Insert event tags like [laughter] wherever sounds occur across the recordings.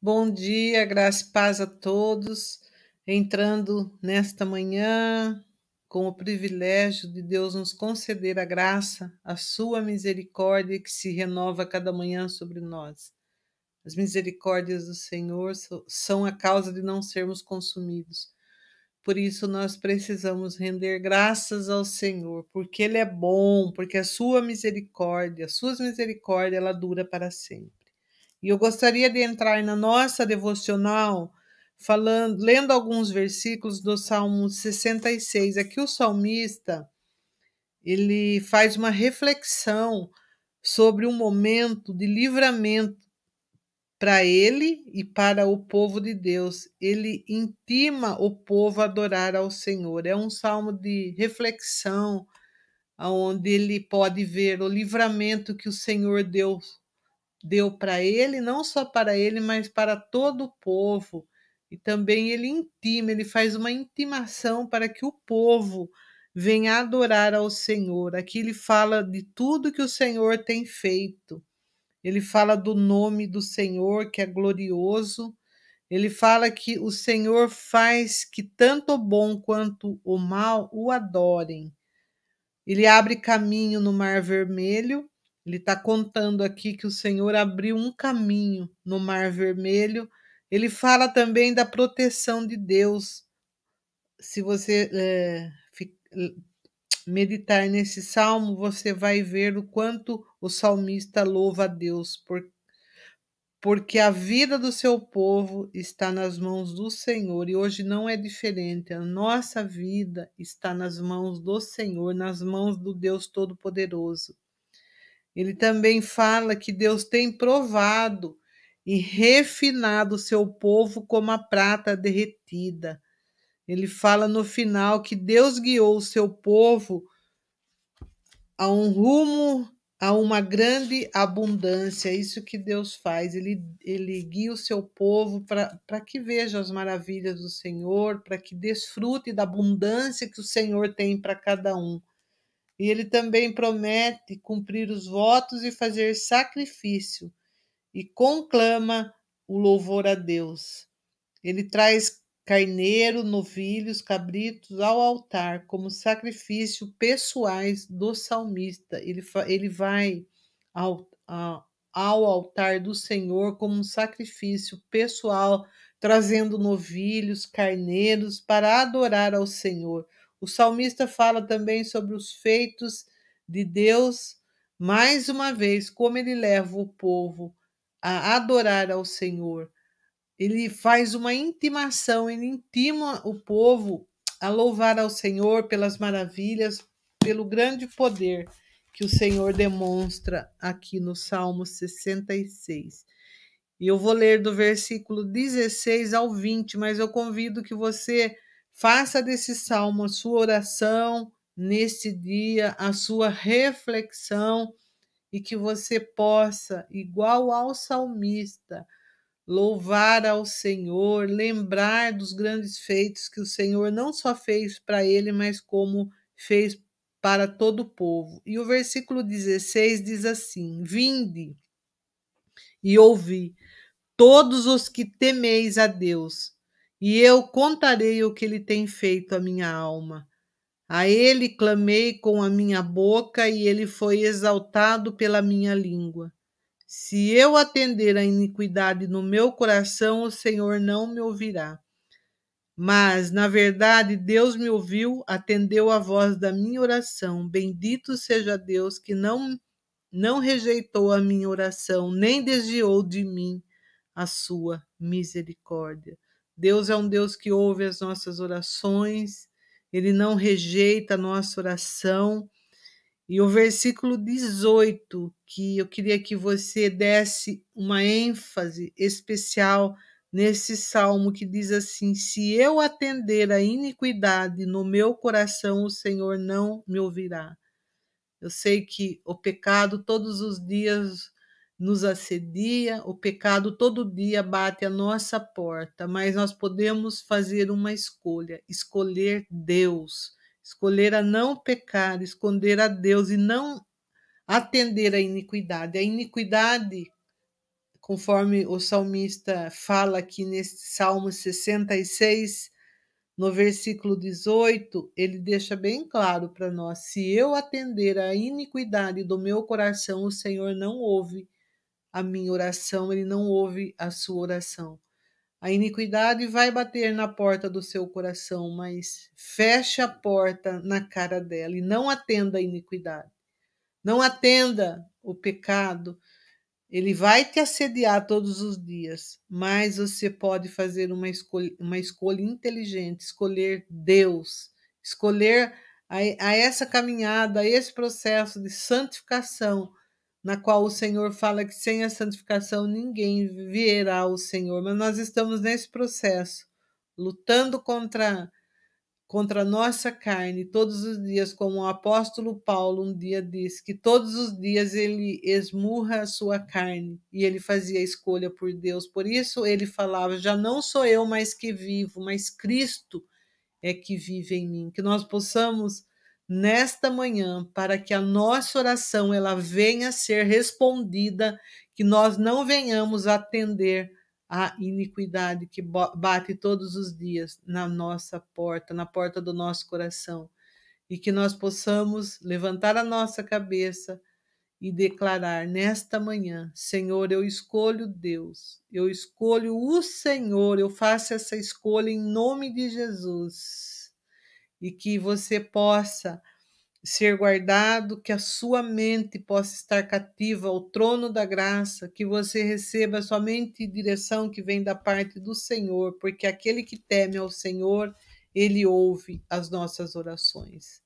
Bom dia, graça e paz a todos. Entrando nesta manhã com o privilégio de Deus nos conceder a graça, a sua misericórdia que se renova cada manhã sobre nós. As misericórdias do Senhor são a causa de não sermos consumidos. Por isso nós precisamos render graças ao Senhor, porque ele é bom, porque a sua misericórdia, as suas misericórdias, ela dura para sempre. E eu gostaria de entrar na nossa devocional falando, lendo alguns versículos do Salmo 66. Aqui o salmista ele faz uma reflexão sobre um momento de livramento para ele e para o povo de Deus. Ele intima o povo a adorar ao Senhor. É um salmo de reflexão, onde ele pode ver o livramento que o Senhor deu deu para ele, não só para ele, mas para todo o povo. E também ele intima, ele faz uma intimação para que o povo venha adorar ao Senhor. Aqui ele fala de tudo que o Senhor tem feito. Ele fala do nome do Senhor, que é glorioso. Ele fala que o Senhor faz que tanto o bom quanto o mal o adorem. Ele abre caminho no Mar Vermelho ele está contando aqui que o Senhor abriu um caminho no Mar Vermelho. Ele fala também da proteção de Deus. Se você é, meditar nesse salmo, você vai ver o quanto o salmista louva a Deus, por, porque a vida do seu povo está nas mãos do Senhor e hoje não é diferente. A nossa vida está nas mãos do Senhor, nas mãos do Deus Todo-Poderoso. Ele também fala que Deus tem provado e refinado o seu povo como a prata derretida. Ele fala no final que Deus guiou o seu povo a um rumo, a uma grande abundância. É isso que Deus faz. Ele, ele guia o seu povo para que veja as maravilhas do Senhor, para que desfrute da abundância que o Senhor tem para cada um. E ele também promete cumprir os votos e fazer sacrifício, e conclama o louvor a Deus. Ele traz carneiro, novilhos, cabritos ao altar como sacrifício pessoais do salmista. Ele, ele vai ao, ao altar do Senhor como um sacrifício pessoal, trazendo novilhos, carneiros para adorar ao Senhor. O salmista fala também sobre os feitos de Deus, mais uma vez, como ele leva o povo a adorar ao Senhor. Ele faz uma intimação, ele intima o povo a louvar ao Senhor pelas maravilhas, pelo grande poder que o Senhor demonstra aqui no Salmo 66. E eu vou ler do versículo 16 ao 20, mas eu convido que você Faça desse salmo a sua oração neste dia, a sua reflexão e que você possa, igual ao salmista, louvar ao Senhor, lembrar dos grandes feitos que o Senhor não só fez para ele, mas como fez para todo o povo. E o versículo 16 diz assim: Vinde e ouvi, todos os que temeis a Deus e eu contarei o que ele tem feito à minha alma. A ele clamei com a minha boca e ele foi exaltado pela minha língua. Se eu atender a iniquidade no meu coração, o Senhor não me ouvirá. Mas, na verdade, Deus me ouviu, atendeu a voz da minha oração. Bendito seja Deus que não não rejeitou a minha oração, nem desviou de mim a sua misericórdia. Deus é um Deus que ouve as nossas orações, ele não rejeita a nossa oração. E o versículo 18, que eu queria que você desse uma ênfase especial nesse salmo que diz assim: Se eu atender a iniquidade no meu coração, o Senhor não me ouvirá. Eu sei que o pecado todos os dias nos assedia, o pecado todo dia bate a nossa porta, mas nós podemos fazer uma escolha, escolher Deus, escolher a não pecar, esconder a Deus e não atender a iniquidade. A iniquidade, conforme o salmista fala aqui nesse Salmo 66, no versículo 18, ele deixa bem claro para nós: se eu atender à iniquidade do meu coração, o Senhor não ouve a minha oração, ele não ouve a sua oração. A iniquidade vai bater na porta do seu coração, mas feche a porta na cara dela e não atenda a iniquidade. Não atenda o pecado, ele vai te assediar todos os dias, mas você pode fazer uma escolha, uma escolha inteligente, escolher Deus, escolher a, a essa caminhada, a esse processo de santificação, na qual o Senhor fala que sem a santificação ninguém verá ao Senhor. Mas nós estamos nesse processo, lutando contra contra a nossa carne todos os dias, como o apóstolo Paulo um dia disse, que todos os dias ele esmurra a sua carne e ele fazia escolha por Deus. Por isso ele falava: Já não sou eu mais que vivo, mas Cristo é que vive em mim. Que nós possamos nesta manhã para que a nossa oração ela venha a ser respondida, que nós não venhamos atender a iniquidade que bate todos os dias na nossa porta, na porta do nosso coração, e que nós possamos levantar a nossa cabeça e declarar nesta manhã: Senhor, eu escolho Deus, eu escolho o Senhor, eu faço essa escolha em nome de Jesus. E que você possa ser guardado, que a sua mente possa estar cativa ao trono da graça, que você receba somente direção que vem da parte do Senhor, porque aquele que teme ao Senhor, ele ouve as nossas orações.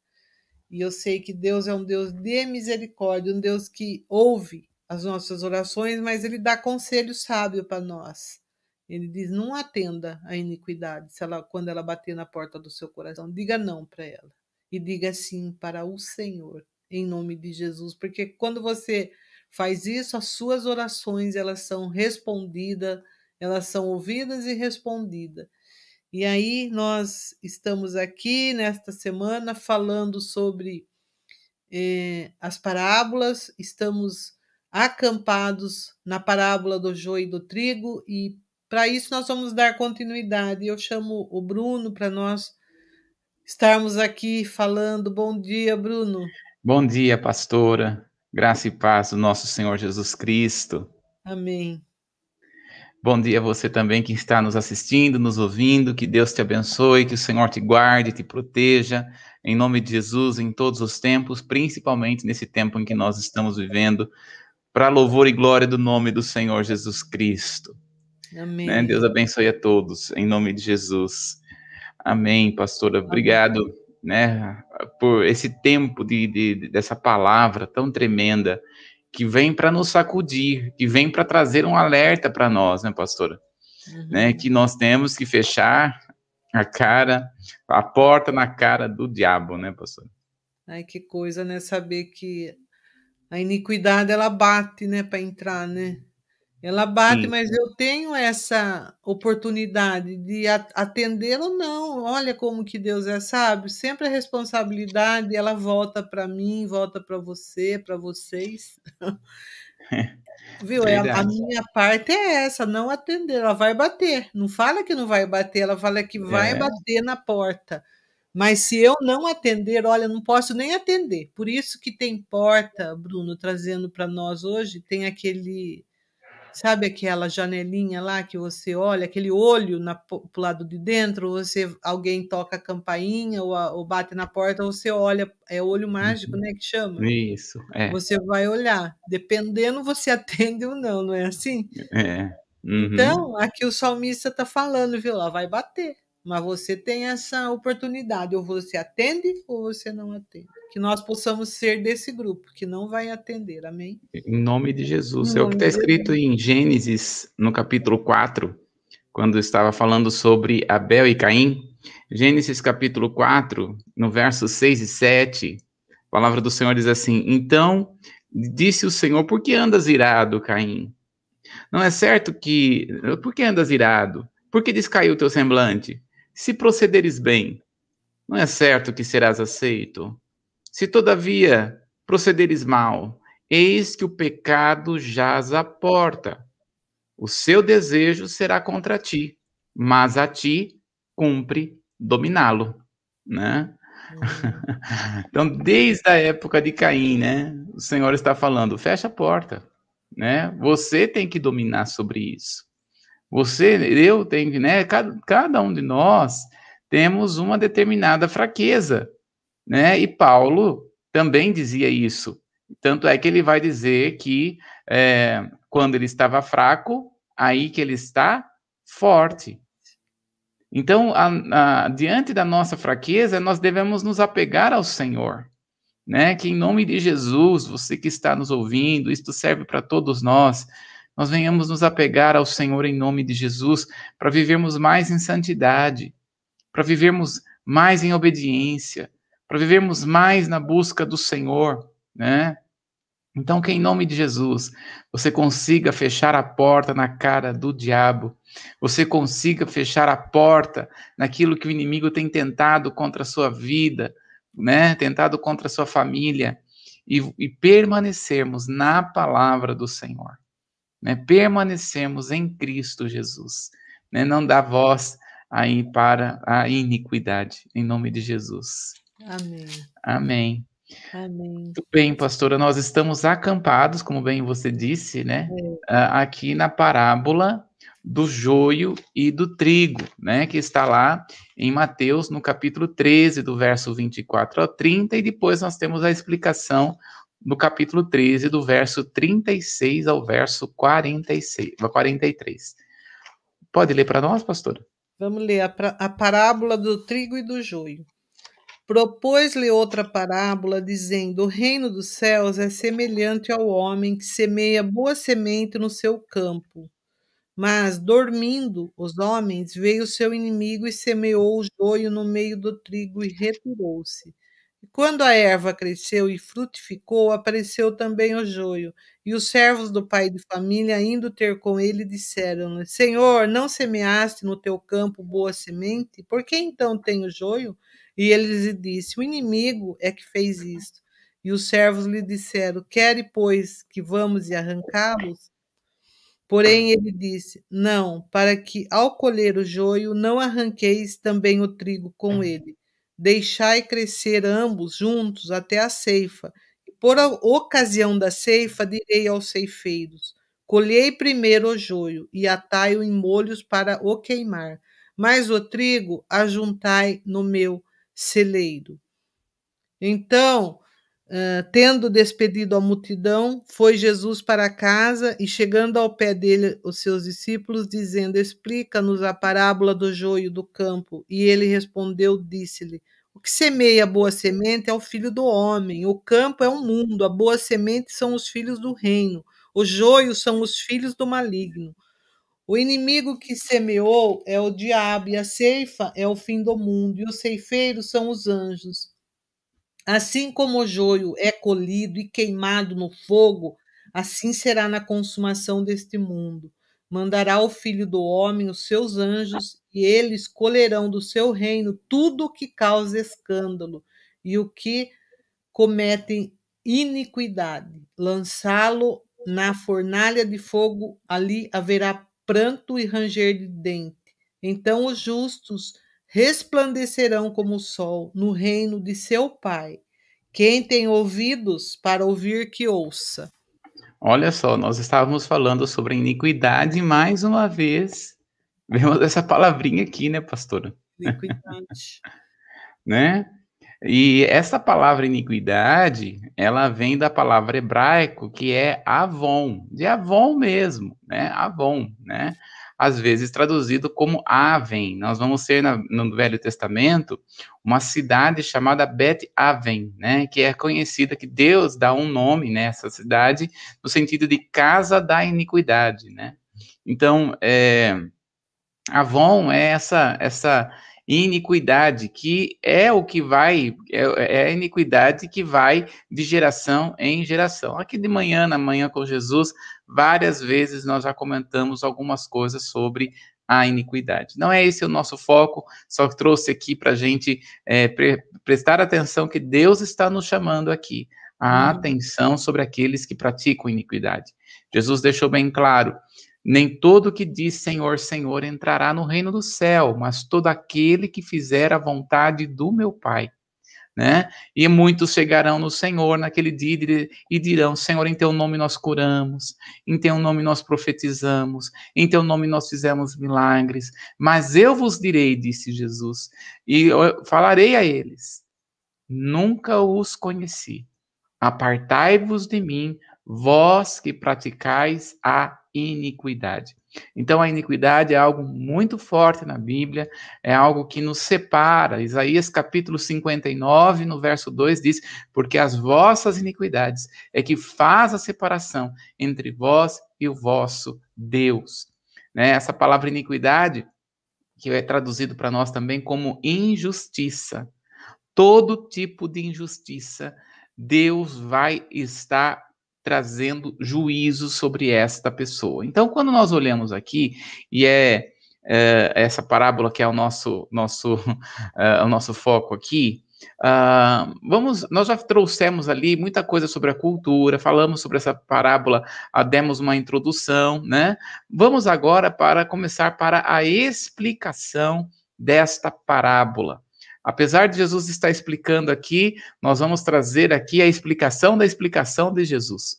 E eu sei que Deus é um Deus de misericórdia, um Deus que ouve as nossas orações, mas ele dá conselho sábio para nós. Ele diz: não atenda a iniquidade se ela, quando ela bater na porta do seu coração. Diga não para ela e diga sim para o Senhor, em nome de Jesus, porque quando você faz isso, as suas orações elas são respondidas, elas são ouvidas e respondidas. E aí nós estamos aqui nesta semana falando sobre eh, as parábolas, estamos acampados na parábola do joio e do trigo e para isso nós vamos dar continuidade. Eu chamo o Bruno para nós estarmos aqui falando. Bom dia, Bruno. Bom dia, pastora. Graça e paz do nosso Senhor Jesus Cristo. Amém. Bom dia a você também que está nos assistindo, nos ouvindo. Que Deus te abençoe, que o Senhor te guarde, te proteja. Em nome de Jesus, em todos os tempos, principalmente nesse tempo em que nós estamos vivendo, para louvor e glória do nome do Senhor Jesus Cristo. Amém. Né? Deus abençoe a todos, em nome de Jesus. Amém, pastora. Obrigado, Amém. né, por esse tempo de, de, dessa palavra tão tremenda que vem para nos sacudir, que vem para trazer um alerta para nós, né, pastora? Uhum. Né, que nós temos que fechar a cara, a porta na cara do diabo, né, pastora? Ai, que coisa, né? Saber que a iniquidade ela bate, né, para entrar, né? Ela bate, Sim. mas eu tenho essa oportunidade de atender ou não. Olha como que Deus é, sabe? Sempre a responsabilidade ela volta para mim, volta para você, para vocês. [laughs] Viu? É, a minha parte é essa, não atender. Ela vai bater. Não fala que não vai bater, ela fala que vai é. bater na porta. Mas se eu não atender, olha, não posso nem atender. Por isso que tem porta, Bruno, trazendo para nós hoje, tem aquele Sabe aquela janelinha lá que você olha, aquele olho na, pro lado de dentro, você alguém toca a campainha ou, a, ou bate na porta, você olha, é olho mágico, uhum. né, que chama? Isso, é. Você vai olhar, dependendo você [laughs] atende ou não, não é assim? É. Uhum. Então, aqui o salmista está falando, viu? Lá vai bater. Mas você tem essa oportunidade, ou você atende ou você não atende que nós possamos ser desse grupo que não vai atender. Amém? Em nome de Jesus. Em é o que está escrito em Gênesis, no capítulo 4, quando estava falando sobre Abel e Caim. Gênesis capítulo 4, no verso 6 e 7, a palavra do Senhor diz assim: Então disse o Senhor: Por que andas irado, Caim? Não é certo que. Por que andas irado? Por que descaiu o teu semblante? Se procederes bem, não é certo que serás aceito? Se todavia procederes mal, eis que o pecado jaz à porta, o seu desejo será contra ti, mas a ti cumpre dominá-lo, né? Uhum. [laughs] então, desde a época de Caim, né, o Senhor está falando, fecha a porta, né? Você tem que dominar sobre isso. Você, eu tenho que, né? Cada, cada um de nós temos uma determinada fraqueza, né? E Paulo também dizia isso. Tanto é que ele vai dizer que é, quando ele estava fraco, aí que ele está forte. Então, a, a, diante da nossa fraqueza, nós devemos nos apegar ao Senhor. Né? Que em nome de Jesus, você que está nos ouvindo, isto serve para todos nós. Nós venhamos nos apegar ao Senhor em nome de Jesus para vivermos mais em santidade, para vivermos mais em obediência, para vivermos mais na busca do Senhor, né? Então, que em nome de Jesus você consiga fechar a porta na cara do diabo, você consiga fechar a porta naquilo que o inimigo tem tentado contra a sua vida, né? Tentado contra a sua família, e, e permanecermos na palavra do Senhor, né? Permanecermos em Cristo Jesus, né? Não dá voz aí para a iniquidade, em nome de Jesus. Amém. Amém. Amém. Muito bem, pastora, nós estamos acampados, como bem você disse, né? É. Aqui na parábola do joio e do trigo, né? Que está lá em Mateus, no capítulo 13, do verso 24 ao 30, e depois nós temos a explicação no capítulo 13, do verso 36 ao verso 46, 43. Pode ler para nós, pastora? Vamos ler a, a parábola do trigo e do joio. Propôs-lhe outra parábola, dizendo: O reino dos céus é semelhante ao homem que semeia boa semente no seu campo. Mas, dormindo os homens, veio seu inimigo e semeou o joio no meio do trigo e retirou-se. E quando a erva cresceu e frutificou, apareceu também o joio. E os servos do pai de família, indo ter com ele, disseram-lhe: Senhor, não semeaste no teu campo boa semente? Por que então tem o joio? E ele lhe disse: O inimigo é que fez isto. E os servos lhe disseram: Quere, pois, que vamos e arrancá-los? Porém ele disse: Não, para que ao colher o joio não arranqueis também o trigo com ele. Deixai crescer ambos juntos até a ceifa. E por ocasião da ceifa direi aos ceifeiros: Colhei primeiro o joio e atai-o em molhos para o queimar, mas o trigo ajuntai no meu celeiro. Então, uh, tendo despedido a multidão, foi Jesus para casa e, chegando ao pé dele, os seus discípulos, dizendo: Explica-nos a parábola do joio do campo. E ele respondeu: Disse-lhe: O que semeia a boa semente é o filho do homem, o campo é o mundo, a boa semente são os filhos do reino, o joio são os filhos do maligno. O inimigo que semeou é o diabo, e a ceifa é o fim do mundo, e os ceifeiros são os anjos. Assim como o joio é colhido e queimado no fogo, assim será na consumação deste mundo. Mandará o filho do homem os seus anjos, e eles colherão do seu reino tudo o que causa escândalo e o que cometem iniquidade. Lançá-lo na fornalha de fogo, ali haverá pranto e ranger de dente. Então os justos resplandecerão como o sol no reino de seu Pai. Quem tem ouvidos para ouvir, que ouça. Olha só, nós estávamos falando sobre iniquidade mais uma vez. Vemos essa palavrinha aqui, né, pastora? Iniquidade. [laughs] né? E essa palavra iniquidade, ela vem da palavra hebraico que é avon, de avon mesmo, né? Avon, né? Às vezes traduzido como Aven. Nós vamos ter na, no Velho Testamento uma cidade chamada Bet Aven, né? Que é conhecida que Deus dá um nome nessa cidade no sentido de casa da iniquidade, né? Então, é, Avon é essa essa iniquidade, que é o que vai, é, é, a iniquidade que vai de geração em geração. Aqui de manhã, na manhã com Jesus, várias vezes nós já comentamos algumas coisas sobre a iniquidade. Não é esse o nosso foco, só trouxe aqui para a gente é, pre prestar atenção que Deus está nos chamando aqui, a uhum. atenção sobre aqueles que praticam iniquidade. Jesus deixou bem claro Nem todo que diz Senhor, Senhor entrará no reino do céu, mas todo aquele que fizer a vontade do meu Pai né? E muitos chegarão no Senhor naquele dia e dirão: Senhor, em teu nome nós curamos, em teu nome nós profetizamos, em teu nome nós fizemos milagres. Mas eu vos direi, disse Jesus, e falarei a eles: Nunca os conheci. Apartai-vos de mim, vós que praticais a iniquidade. Então, a iniquidade é algo muito forte na Bíblia, é algo que nos separa. Isaías capítulo 59, no verso 2 diz: Porque as vossas iniquidades é que faz a separação entre vós e o vosso Deus. Né? Essa palavra iniquidade, que é traduzido para nós também como injustiça. Todo tipo de injustiça, Deus vai estar trazendo juízo sobre esta pessoa. Então, quando nós olhamos aqui, e é, é essa parábola que é o nosso, nosso, uh, [laughs] o nosso foco aqui, uh, vamos, nós já trouxemos ali muita coisa sobre a cultura, falamos sobre essa parábola, uh, demos uma introdução, né? Vamos agora para começar para a explicação desta parábola. Apesar de Jesus estar explicando aqui, nós vamos trazer aqui a explicação da explicação de Jesus.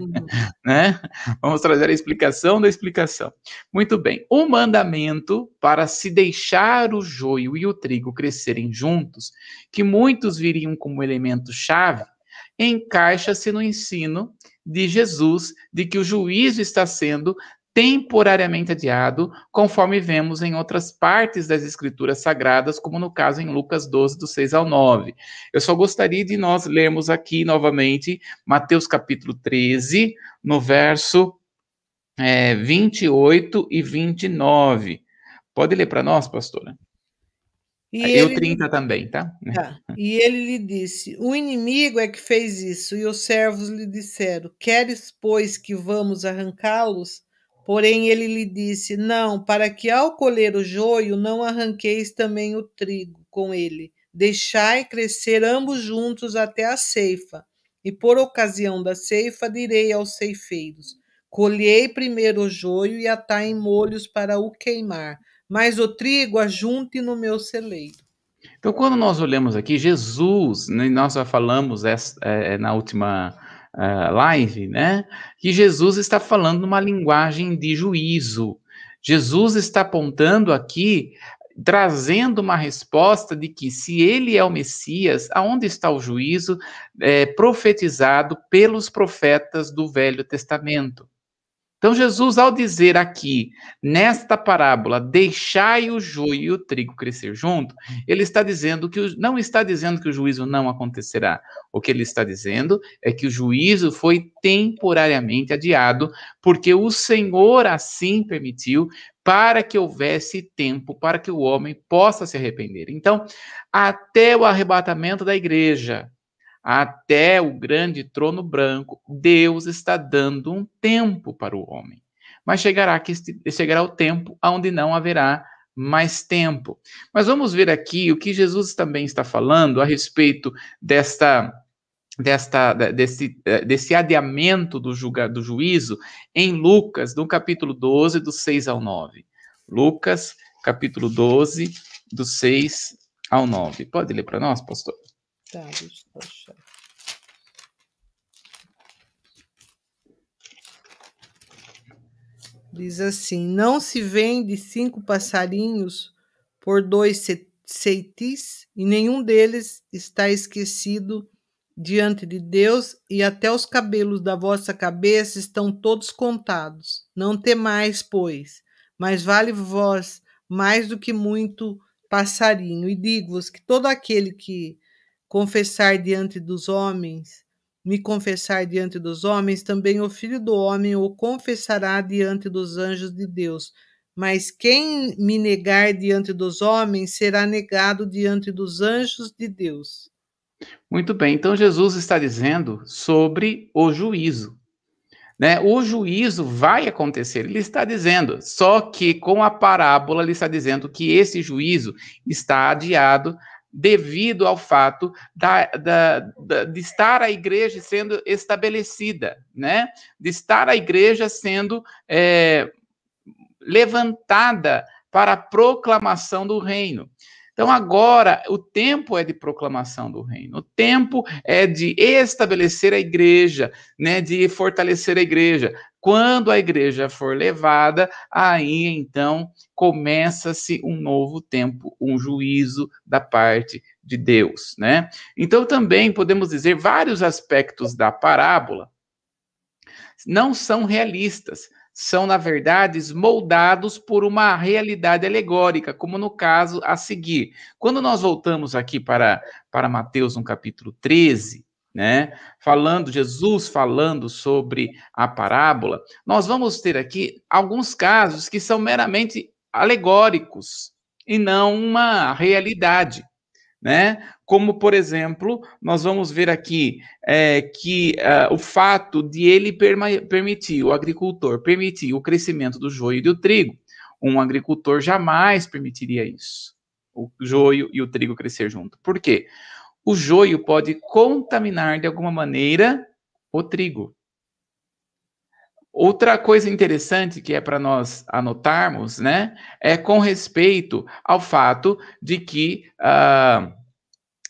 Uhum. [laughs] né? Vamos trazer a explicação da explicação. Muito bem. O mandamento para se deixar o joio e o trigo crescerem juntos, que muitos viriam como elemento chave, encaixa-se no ensino de Jesus de que o juízo está sendo temporariamente adiado, conforme vemos em outras partes das Escrituras Sagradas, como no caso em Lucas 12, do 6 ao 9. Eu só gostaria de nós lermos aqui novamente Mateus capítulo 13, no verso é, 28 e 29. Pode ler para nós, pastora? E Eu ele, 30 também, tá? tá? E ele lhe disse: O inimigo é que fez isso, e os servos lhe disseram: Queres, pois, que vamos arrancá-los? Porém ele lhe disse: Não, para que ao colher o joio não arranqueis também o trigo com ele. Deixai crescer ambos juntos até a ceifa. E por ocasião da ceifa direi aos ceifeiros: Colhei primeiro o joio e atai em molhos para o queimar, mas o trigo ajunte no meu celeiro. Então, quando nós olhamos aqui, Jesus, né, nós já falamos essa, é, na última uh, live, né? Que Jesus está falando numa linguagem de juízo. Jesus está apontando aqui, trazendo uma resposta de que se ele é o Messias, aonde está o juízo é, profetizado pelos profetas do Velho Testamento? Então, Jesus, ao dizer aqui, nesta parábola, deixai o joio e o trigo crescer junto, ele está dizendo que não está dizendo que o juízo não acontecerá. O que ele está dizendo é que o juízo foi temporariamente adiado, porque o Senhor assim permitiu para que houvesse tempo para que o homem possa se arrepender. Então, até o arrebatamento da igreja, até o grande trono branco, Deus está dando um tempo para o homem. Mas chegará, que chegará o tempo onde não haverá mais tempo. Mas vamos ver aqui o que Jesus também está falando a respeito desta desta desse, desse adiamento do, julga, do juízo em Lucas, no capítulo 12, do 6 ao 9. Lucas, capítulo 12, do 6 ao 9. Pode ler para nós, pastor? Tá, deixa eu achar. Diz assim: Não se vende cinco passarinhos por dois ceitis, e nenhum deles está esquecido diante de Deus, e até os cabelos da vossa cabeça estão todos contados. Não temais, pois, mas vale vós mais do que muito passarinho. E digo-vos que todo aquele que confessar diante dos homens, me confessar diante dos homens, também o Filho do Homem o confessará diante dos anjos de Deus. Mas quem me negar diante dos homens será negado diante dos anjos de Deus. Muito bem, então Jesus está dizendo sobre o juízo. Né? O juízo vai acontecer, ele está dizendo, só que com a parábola ele está dizendo que esse juízo está adiado devido ao fato da, da, da, de estar a igreja sendo estabelecida, né? De estar a igreja sendo é, levantada para a proclamação do reino. Então, agora, o tempo é de proclamação do reino, o tempo é de estabelecer a igreja, né, de fortalecer a igreja. Quando a igreja for levada, aí então começa-se um novo tempo, um juízo da parte de Deus, né? Então, também podemos dizer vários aspectos da parábola não são realistas são, na verdade, moldados por uma realidade alegórica, como no caso a seguir. Quando nós voltamos aqui para, para Mateus, no capítulo 13, né, falando, Jesus falando sobre a parábola, nós vamos ter aqui alguns casos que são meramente alegóricos e não uma realidade né? Como, por exemplo, nós vamos ver aqui é, que uh, o fato de ele permitir, o agricultor permitir o crescimento do joio e do trigo. Um agricultor jamais permitiria isso, o joio e o trigo crescer junto. Por quê? O joio pode contaminar de alguma maneira o trigo. Outra coisa interessante que é para nós anotarmos, né, é com respeito ao fato de que uh,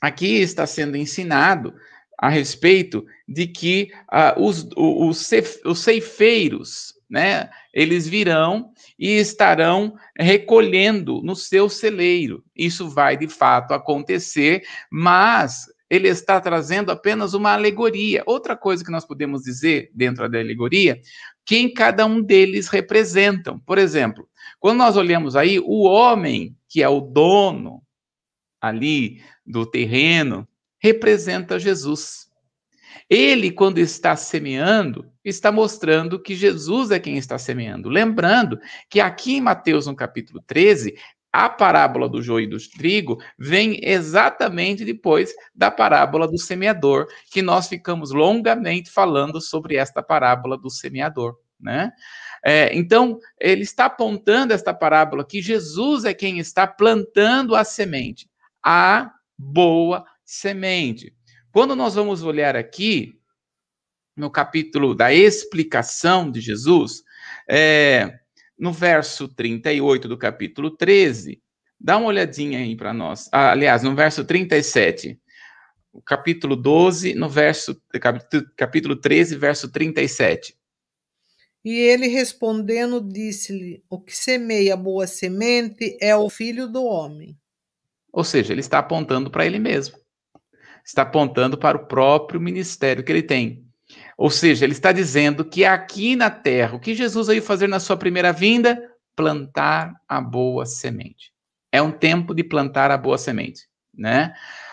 aqui está sendo ensinado a respeito de que uh, os, os, os ceifeiros, né, eles virão e estarão recolhendo no seu celeiro. Isso vai de fato acontecer, mas ele está trazendo apenas uma alegoria. Outra coisa que nós podemos dizer dentro da alegoria, quem cada um deles representam. Por exemplo, quando nós olhamos aí, o homem, que é o dono ali do terreno, representa Jesus. Ele, quando está semeando, está mostrando que Jesus é quem está semeando. Lembrando que aqui em Mateus, no capítulo 13, a parábola do joio e do trigo vem exatamente depois da parábola do semeador, que nós ficamos longamente falando sobre esta parábola do semeador, né? É, então, ele está apontando esta parábola que Jesus é quem está plantando a semente a boa semente. Quando nós vamos olhar aqui, no capítulo da explicação de Jesus, é, no verso 38 do capítulo 13, dá uma olhadinha aí para nós. Ah, aliás, no verso 37, o capítulo 12, no verso capítulo 13, verso 37. E ele respondendo disse-lhe: O que semeia boa semente é o filho do homem. Ou seja, ele está apontando para ele mesmo. Está apontando para o próprio ministério que ele tem. Ou seja, ele está dizendo que aqui na terra, o que Jesus veio fazer na sua primeira vinda? Plantar a boa semente. É um tempo de plantar a boa semente, né?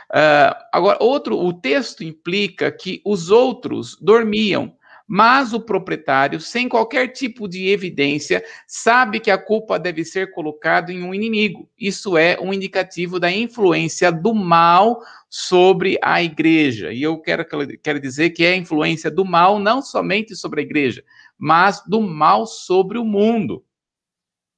Uh, agora, outro, o texto implica que os outros dormiam, mas o proprietário, sem qualquer tipo de evidência, sabe que a culpa deve ser colocada em um inimigo. Isso é um indicativo da influência do mal sobre a igreja. E eu quero, quero dizer que é a influência do mal não somente sobre a igreja, mas do mal sobre o mundo.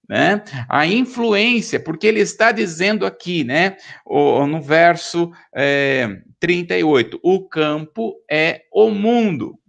Né? A influência, porque ele está dizendo aqui, né, no verso é, 38, o campo é o mundo.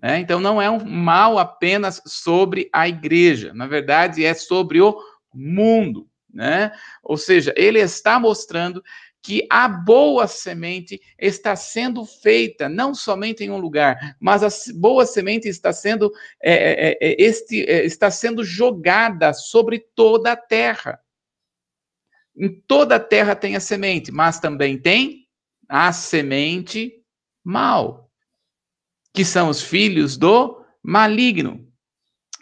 Né? Então, não é um mal apenas sobre a igreja, na verdade, é sobre o mundo. Né? Ou seja, ele está mostrando que a boa semente está sendo feita não somente em um lugar, mas a boa semente está sendo é, é, é, é este, é, está sendo jogada sobre toda a terra. Em toda a terra tem a semente, mas também tem a semente mal que são os filhos do maligno.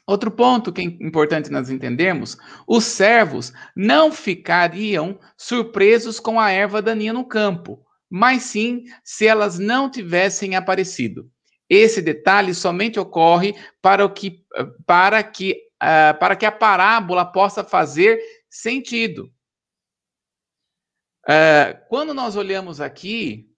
Outro ponto que é importante nós entendermos: os servos não ficariam surpresos com a erva daninha no campo, mas sim se elas não tivessem aparecido. Esse detalhe somente ocorre para, o que, para, que, uh, para que a parábola possa fazer sentido. Uh, quando nós olhamos aqui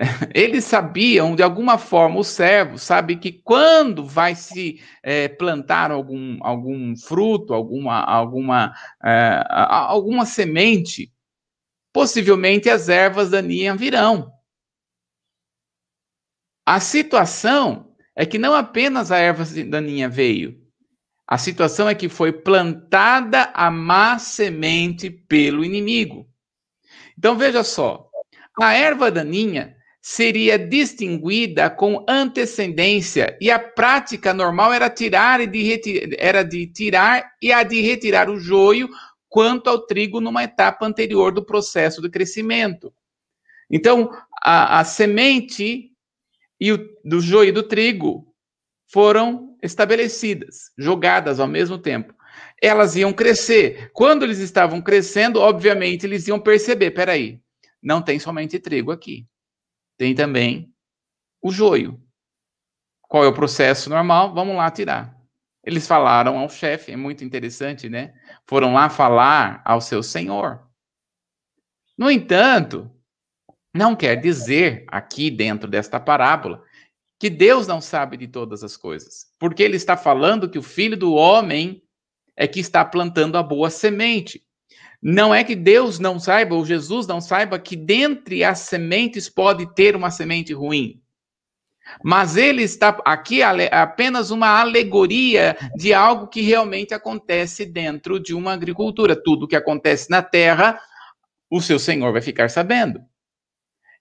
[laughs] eles sabiam, de alguma forma, o servo sabe que quando vai se é, plantar algum, algum fruto, alguma, alguma, é, alguma semente, possivelmente as ervas daninhas virão. A situação é que não apenas a erva daninha veio, a situação é que foi plantada a má semente pelo inimigo. Então veja só, a erva daninha seria distinguida com antecedência e a prática normal era tirar e de era de tirar e a de retirar o joio quanto ao trigo numa etapa anterior do processo de crescimento. Então, a, a semente e o, do joio e do trigo foram estabelecidas, jogadas ao mesmo tempo. Elas iam crescer. Quando eles estavam crescendo, obviamente, eles iam perceber: peraí, não tem somente trigo aqui tem também o joio. Qual é o processo normal? Vamos lá tirar. Eles falaram ao chefe, é muito interessante, né? Foram lá falar ao seu senhor. No entanto, não quer dizer aqui dentro desta parábola que Deus não sabe de todas as coisas, porque ele está falando que o filho do homem é que está plantando a boa semente. Não é que Deus não saiba, ou Jesus não saiba, que dentre as sementes pode ter uma semente ruim. Mas ele está aqui apenas uma alegoria de algo que realmente acontece dentro de uma agricultura. Tudo que acontece na terra, o seu Senhor vai ficar sabendo.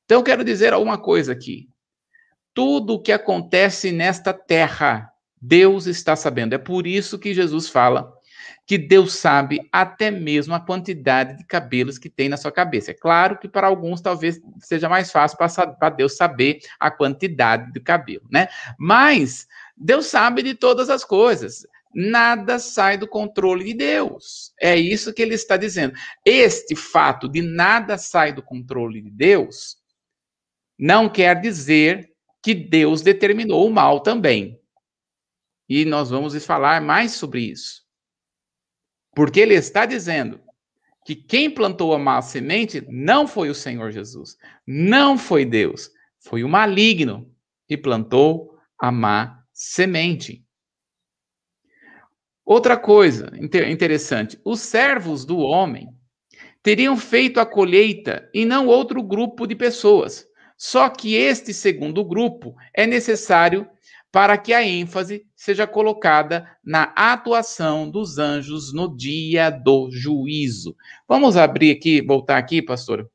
Então, quero dizer alguma coisa aqui. Tudo o que acontece nesta terra, Deus está sabendo. É por isso que Jesus fala que Deus sabe até mesmo a quantidade de cabelos que tem na sua cabeça. É claro que para alguns talvez seja mais fácil para Deus saber a quantidade de cabelo, né? Mas Deus sabe de todas as coisas. Nada sai do controle de Deus. É isso que ele está dizendo. Este fato de nada sai do controle de Deus não quer dizer que Deus determinou o mal também. E nós vamos falar mais sobre isso. Porque ele está dizendo que quem plantou a má semente não foi o Senhor Jesus, não foi Deus, foi o maligno que plantou a má semente. Outra coisa interessante: os servos do homem teriam feito a colheita e não outro grupo de pessoas. Só que este segundo grupo é necessário para que a ênfase seja colocada na atuação dos anjos no dia do juízo. Vamos abrir aqui, voltar aqui, pastor,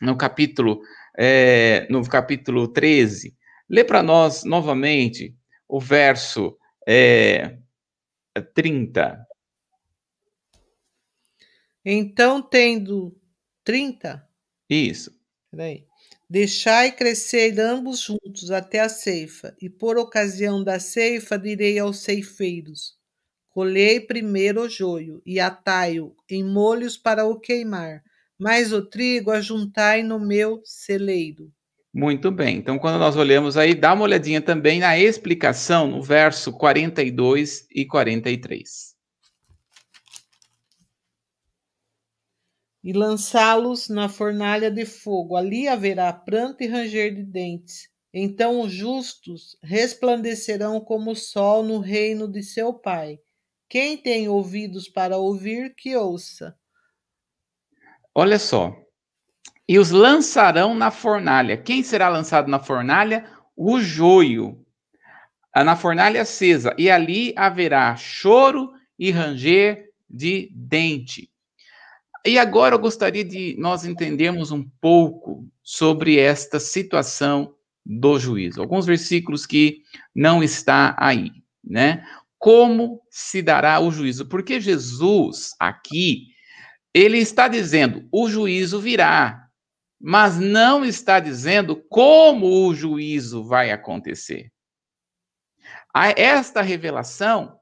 no capítulo, é, no capítulo 13. Lê para nós novamente o verso é, 30. Então, tendo 30. Isso. Peraí. Deixai crescer ambos juntos até a ceifa, e por ocasião da ceifa direi aos ceifeiros: Colhei primeiro o joio, e atai-o em molhos para o queimar, mas o trigo ajuntai no meu celeiro. Muito bem. Então, quando nós olhamos aí, dá uma olhadinha também na explicação no verso 42 e 43. E lançá-los na fornalha de fogo. Ali haverá pranto e ranger de dentes. Então os justos resplandecerão como o sol no reino de seu Pai. Quem tem ouvidos para ouvir, que ouça. Olha só. E os lançarão na fornalha. Quem será lançado na fornalha? O joio. Ah, na fornalha acesa. E ali haverá choro e ranger de dente. E agora eu gostaria de nós entendermos um pouco sobre esta situação do juízo. Alguns versículos que não está aí, né? Como se dará o juízo? Porque Jesus aqui ele está dizendo: o juízo virá, mas não está dizendo como o juízo vai acontecer. Esta revelação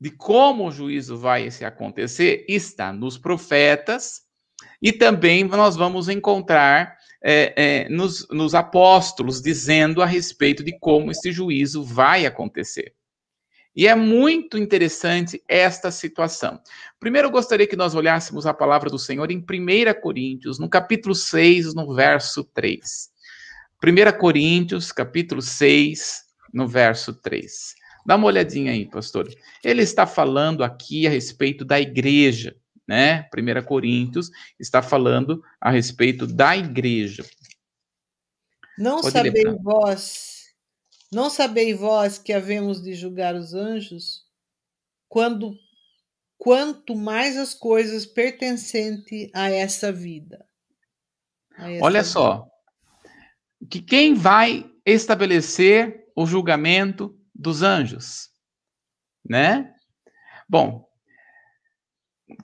de como o juízo vai se acontecer está nos profetas e também nós vamos encontrar é, é, nos, nos apóstolos dizendo a respeito de como esse juízo vai acontecer. E é muito interessante esta situação. Primeiro, eu gostaria que nós olhássemos a palavra do Senhor em 1 Coríntios, no capítulo 6, no verso 3. 1 Coríntios, capítulo 6, no verso 3. Dá uma olhadinha aí, pastor. Ele está falando aqui a respeito da igreja, né? 1 Coríntios está falando a respeito da igreja. Não Pode sabeis vós, não sabeis vós que havemos de julgar os anjos quando quanto mais as coisas pertencentes a essa vida. A essa Olha vida. só, que quem vai estabelecer o julgamento dos anjos, né? Bom,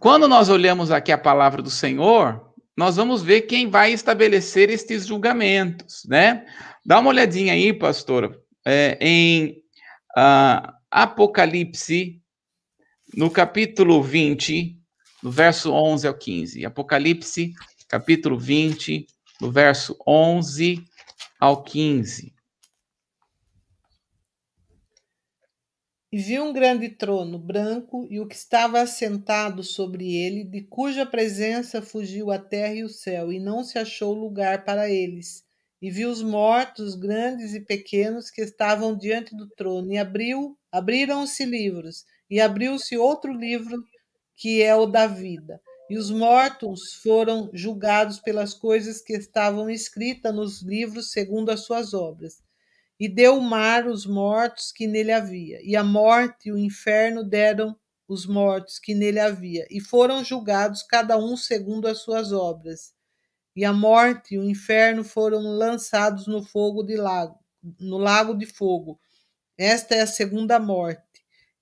quando nós olhamos aqui a palavra do Senhor, nós vamos ver quem vai estabelecer estes julgamentos, né? Dá uma olhadinha aí, pastor, é, em uh, Apocalipse, no capítulo 20, no verso 11 ao 15. Apocalipse, capítulo 20, no verso 11 ao 15. E vi um grande trono branco e o que estava assentado sobre ele, de cuja presença fugiu a terra e o céu, e não se achou lugar para eles. E vi os mortos, grandes e pequenos, que estavam diante do trono, e abriu, abriram-se livros, e abriu-se outro livro, que é o da vida. E os mortos foram julgados pelas coisas que estavam escritas nos livros segundo as suas obras. E deu o mar os mortos que nele havia, e a morte e o inferno deram os mortos que nele havia, e foram julgados cada um segundo as suas obras. E a morte e o inferno foram lançados no fogo de lago, no lago de fogo. Esta é a segunda morte.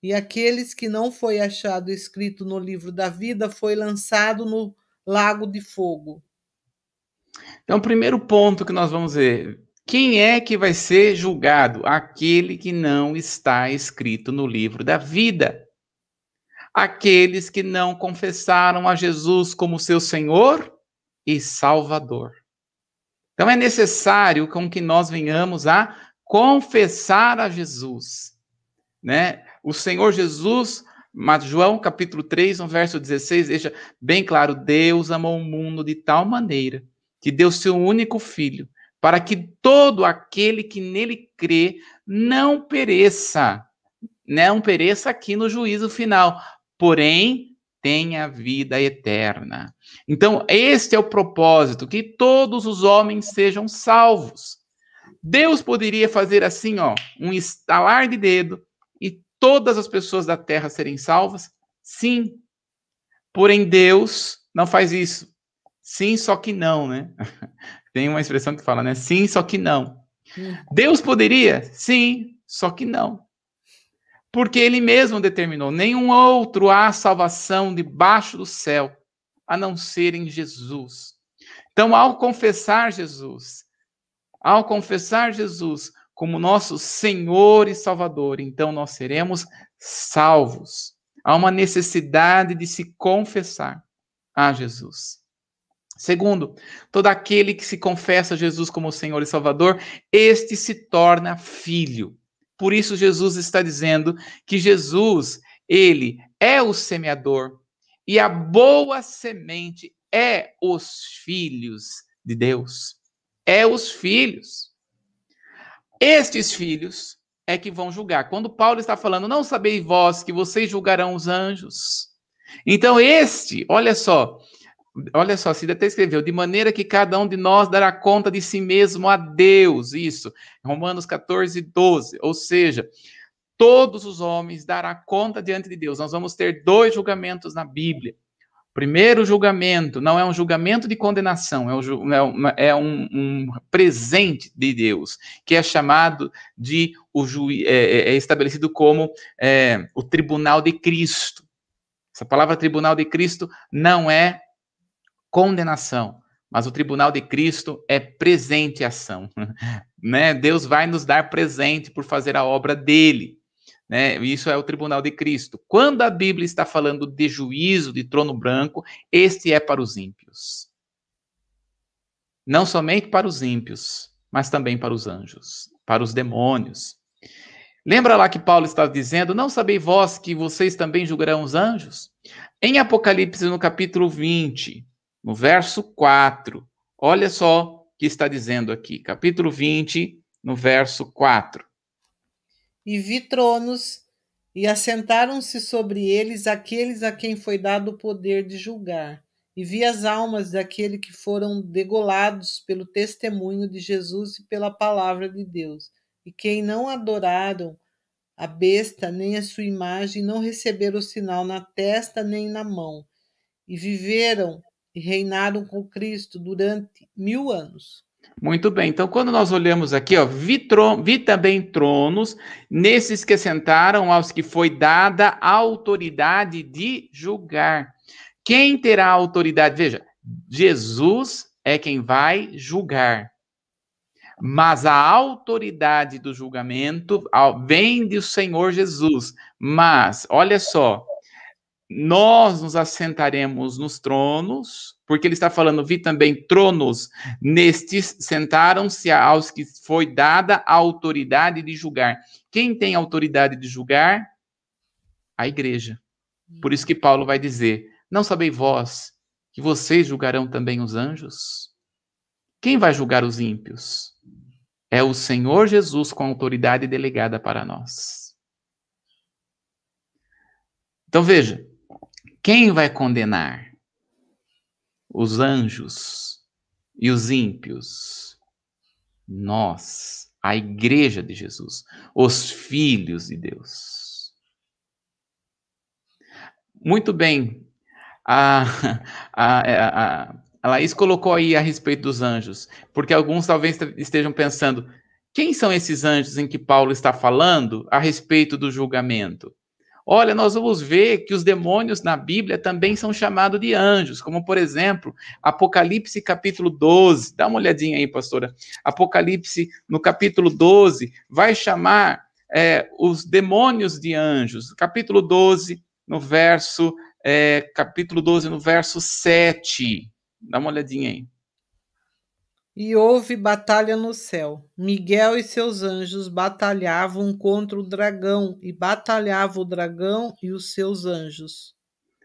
E aqueles que não foi achado escrito no livro da vida foi lançado no lago de fogo. Então, o primeiro ponto que nós vamos ver, quem é que vai ser julgado? Aquele que não está escrito no livro da vida. Aqueles que não confessaram a Jesus como seu Senhor e Salvador. Então é necessário com que nós venhamos a confessar a Jesus, né? O Senhor Jesus, João capítulo 3, no verso 16, deixa bem claro: Deus amou o mundo de tal maneira que deu seu único filho para que todo aquele que nele crê não pereça, não pereça aqui no juízo final, porém tenha vida eterna. Então, este é o propósito, que todos os homens sejam salvos. Deus poderia fazer assim, ó, um estalar de dedo e todas as pessoas da terra serem salvas? Sim. Porém, Deus não faz isso. Sim, só que não, né? [laughs] Tem uma expressão que fala, né? Sim, só que não. Hum. Deus poderia? Sim, só que não. Porque ele mesmo determinou: nenhum outro há salvação debaixo do céu, a não ser em Jesus. Então, ao confessar Jesus, ao confessar Jesus como nosso Senhor e Salvador, então nós seremos salvos. Há uma necessidade de se confessar a Jesus. Segundo, todo aquele que se confessa Jesus como Senhor e Salvador, este se torna filho. Por isso Jesus está dizendo que Jesus, ele é o semeador e a boa semente é os filhos de Deus. É os filhos. Estes filhos é que vão julgar. Quando Paulo está falando, não sabeis vós que vocês julgarão os anjos. Então, este, olha só, Olha só, Cida até escreveu, de maneira que cada um de nós dará conta de si mesmo a Deus, isso, Romanos 14, 12, ou seja, todos os homens dará conta diante de Deus. Nós vamos ter dois julgamentos na Bíblia. Primeiro julgamento não é um julgamento de condenação, é um, é, é um, um presente de Deus, que é chamado de, o ju, é, é, é estabelecido como é, o tribunal de Cristo. Essa palavra tribunal de Cristo não é condenação, mas o tribunal de Cristo é presente ação, [laughs] né? Deus vai nos dar presente por fazer a obra dele, né? Isso é o tribunal de Cristo. Quando a Bíblia está falando de juízo, de trono branco, este é para os ímpios. Não somente para os ímpios, mas também para os anjos, para os demônios. Lembra lá que Paulo estava dizendo: Não sabeis vós que vocês também julgarão os anjos? Em Apocalipse, no capítulo 20, no verso 4. Olha só o que está dizendo aqui, capítulo 20, no verso 4. E vi tronos, E assentaram-se sobre eles aqueles a quem foi dado o poder de julgar. E vi as almas daqueles que foram degolados pelo testemunho de Jesus e pela palavra de Deus. E quem não adoraram a besta nem a sua imagem, não receberam o sinal na testa nem na mão. E viveram e reinaram com Cristo durante mil anos. Muito bem, então quando nós olhamos aqui, ó, vi, tron vi também tronos, nesses que sentaram aos que foi dada a autoridade de julgar. Quem terá autoridade? Veja, Jesus é quem vai julgar. Mas a autoridade do julgamento vem do Senhor Jesus. Mas, olha só, nós nos assentaremos nos tronos, porque ele está falando, vi também tronos, nestes sentaram-se aos que foi dada a autoridade de julgar. Quem tem autoridade de julgar? A igreja. Por isso que Paulo vai dizer: Não sabeis vós que vocês julgarão também os anjos? Quem vai julgar os ímpios? É o Senhor Jesus com autoridade delegada para nós. Então veja, quem vai condenar? Os anjos e os ímpios. Nós, a igreja de Jesus, os filhos de Deus. Muito bem. A, [laughs] a, a, a Laís colocou aí a respeito dos anjos, porque alguns talvez estejam pensando: quem são esses anjos em que Paulo está falando a respeito do julgamento? Olha, nós vamos ver que os demônios na Bíblia também são chamados de anjos, como por exemplo, Apocalipse capítulo 12. Dá uma olhadinha aí, pastora. Apocalipse no capítulo 12 vai chamar é, os demônios de anjos. Capítulo 12, no verso, é, capítulo 12, no verso 7. Dá uma olhadinha aí. E houve batalha no céu. Miguel e seus anjos batalhavam contra o dragão, e batalhava o dragão e os seus anjos.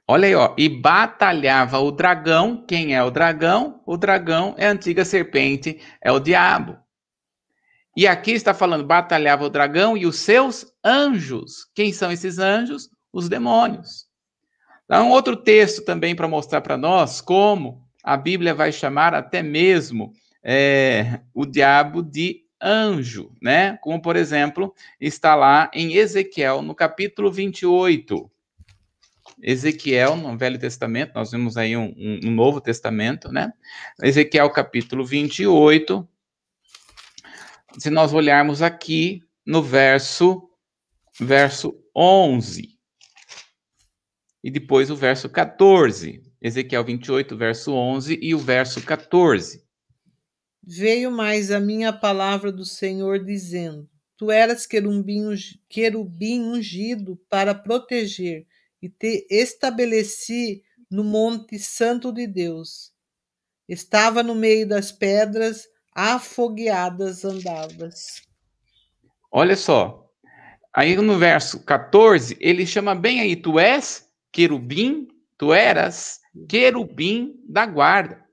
Olha aí, ó. E batalhava o dragão. Quem é o dragão? O dragão é a antiga serpente, é o diabo. E aqui está falando: batalhava o dragão e os seus anjos. Quem são esses anjos? Os demônios. Dá um outro texto também para mostrar para nós como a Bíblia vai chamar até mesmo é, o diabo de anjo, né? Como, por exemplo, está lá em Ezequiel, no capítulo 28. Ezequiel, no Velho Testamento, nós vimos aí um, um, Novo Testamento, né? Ezequiel, capítulo 28. Se nós olharmos aqui no verso, verso 11. E depois o verso 14. Ezequiel 28, verso 11 e o verso 14. Veio mais a minha palavra do Senhor, dizendo: Tu eras querubim, ungido para proteger, e te estabeleci no monte santo de Deus. Estava no meio das pedras, afogueadas andavas. Olha só, aí no verso 14, ele chama bem aí, tu és querubim, tu eras querubim da guarda.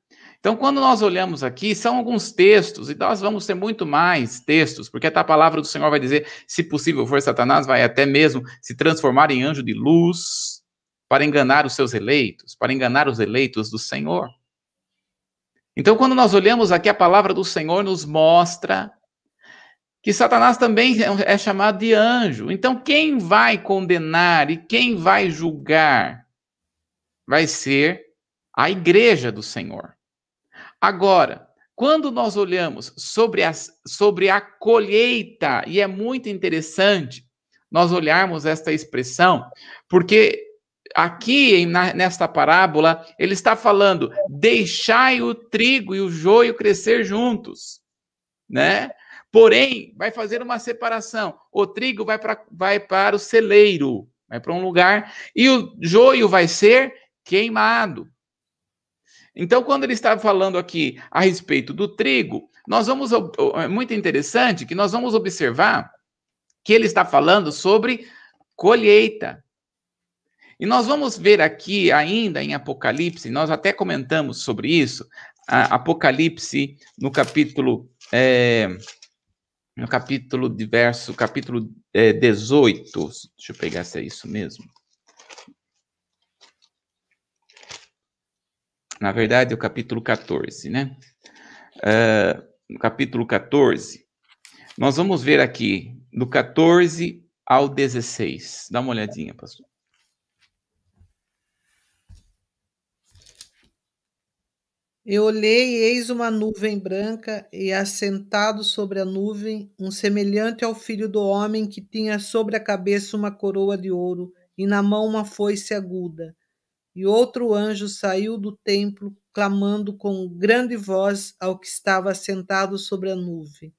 Então, quando nós olhamos aqui, são alguns textos, e nós vamos ter muito mais textos, porque a palavra do Senhor vai dizer: se possível for Satanás, vai até mesmo se transformar em anjo de luz para enganar os seus eleitos, para enganar os eleitos do Senhor. Então, quando nós olhamos aqui, a palavra do Senhor nos mostra que Satanás também é chamado de anjo. Então, quem vai condenar e quem vai julgar vai ser a igreja do Senhor. Agora, quando nós olhamos sobre, as, sobre a colheita, e é muito interessante nós olharmos esta expressão, porque aqui na, nesta parábola ele está falando: deixai o trigo e o joio crescer juntos, né? Porém, vai fazer uma separação. O trigo vai, pra, vai para o celeiro, vai para um lugar, e o joio vai ser queimado. Então, quando ele está falando aqui a respeito do trigo, nós vamos é muito interessante que nós vamos observar que ele está falando sobre colheita. E nós vamos ver aqui ainda em Apocalipse, nós até comentamos sobre isso, Apocalipse no capítulo é, no capítulo diverso, capítulo é, 18. Deixa eu pegar se é isso mesmo. Na verdade, o capítulo 14, né? Uh, no capítulo 14, nós vamos ver aqui, do 14 ao 16. Dá uma olhadinha, pastor. Eu olhei e eis uma nuvem branca, e assentado sobre a nuvem, um semelhante ao filho do homem que tinha sobre a cabeça uma coroa de ouro e na mão uma foice aguda. E outro anjo saiu do templo, clamando com grande voz ao que estava assentado sobre a nuvem: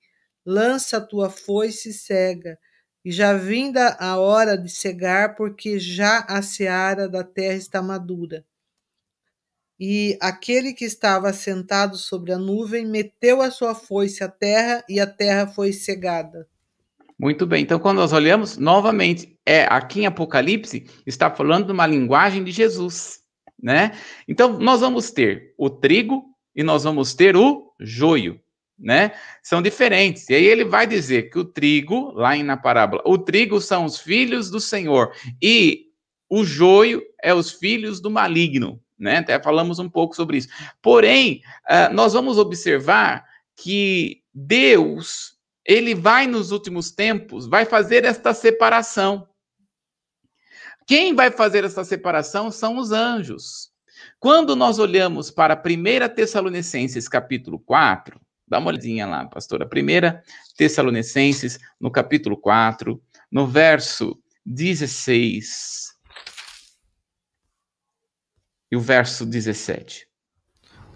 Lança a tua foice cega, e já vinda a hora de cegar, porque já a seara da terra está madura. E aquele que estava sentado sobre a nuvem meteu a sua foice à terra e a terra foi cegada. Muito bem. Então, quando nós olhamos, novamente, é aqui em Apocalipse está falando de uma linguagem de Jesus, né? Então, nós vamos ter o trigo e nós vamos ter o joio, né? São diferentes. E aí ele vai dizer que o trigo, lá na parábola, o trigo são os filhos do Senhor e o joio é os filhos do maligno né? Até falamos um pouco sobre isso. Porém, uh, nós vamos observar que Deus, ele vai nos últimos tempos, vai fazer esta separação. Quem vai fazer essa separação são os anjos. Quando nós olhamos para 1 Tessalonicenses capítulo 4, dá uma olhadinha lá, pastora. 1 Tessalonicenses, no capítulo 4, no verso 16 e o verso 17.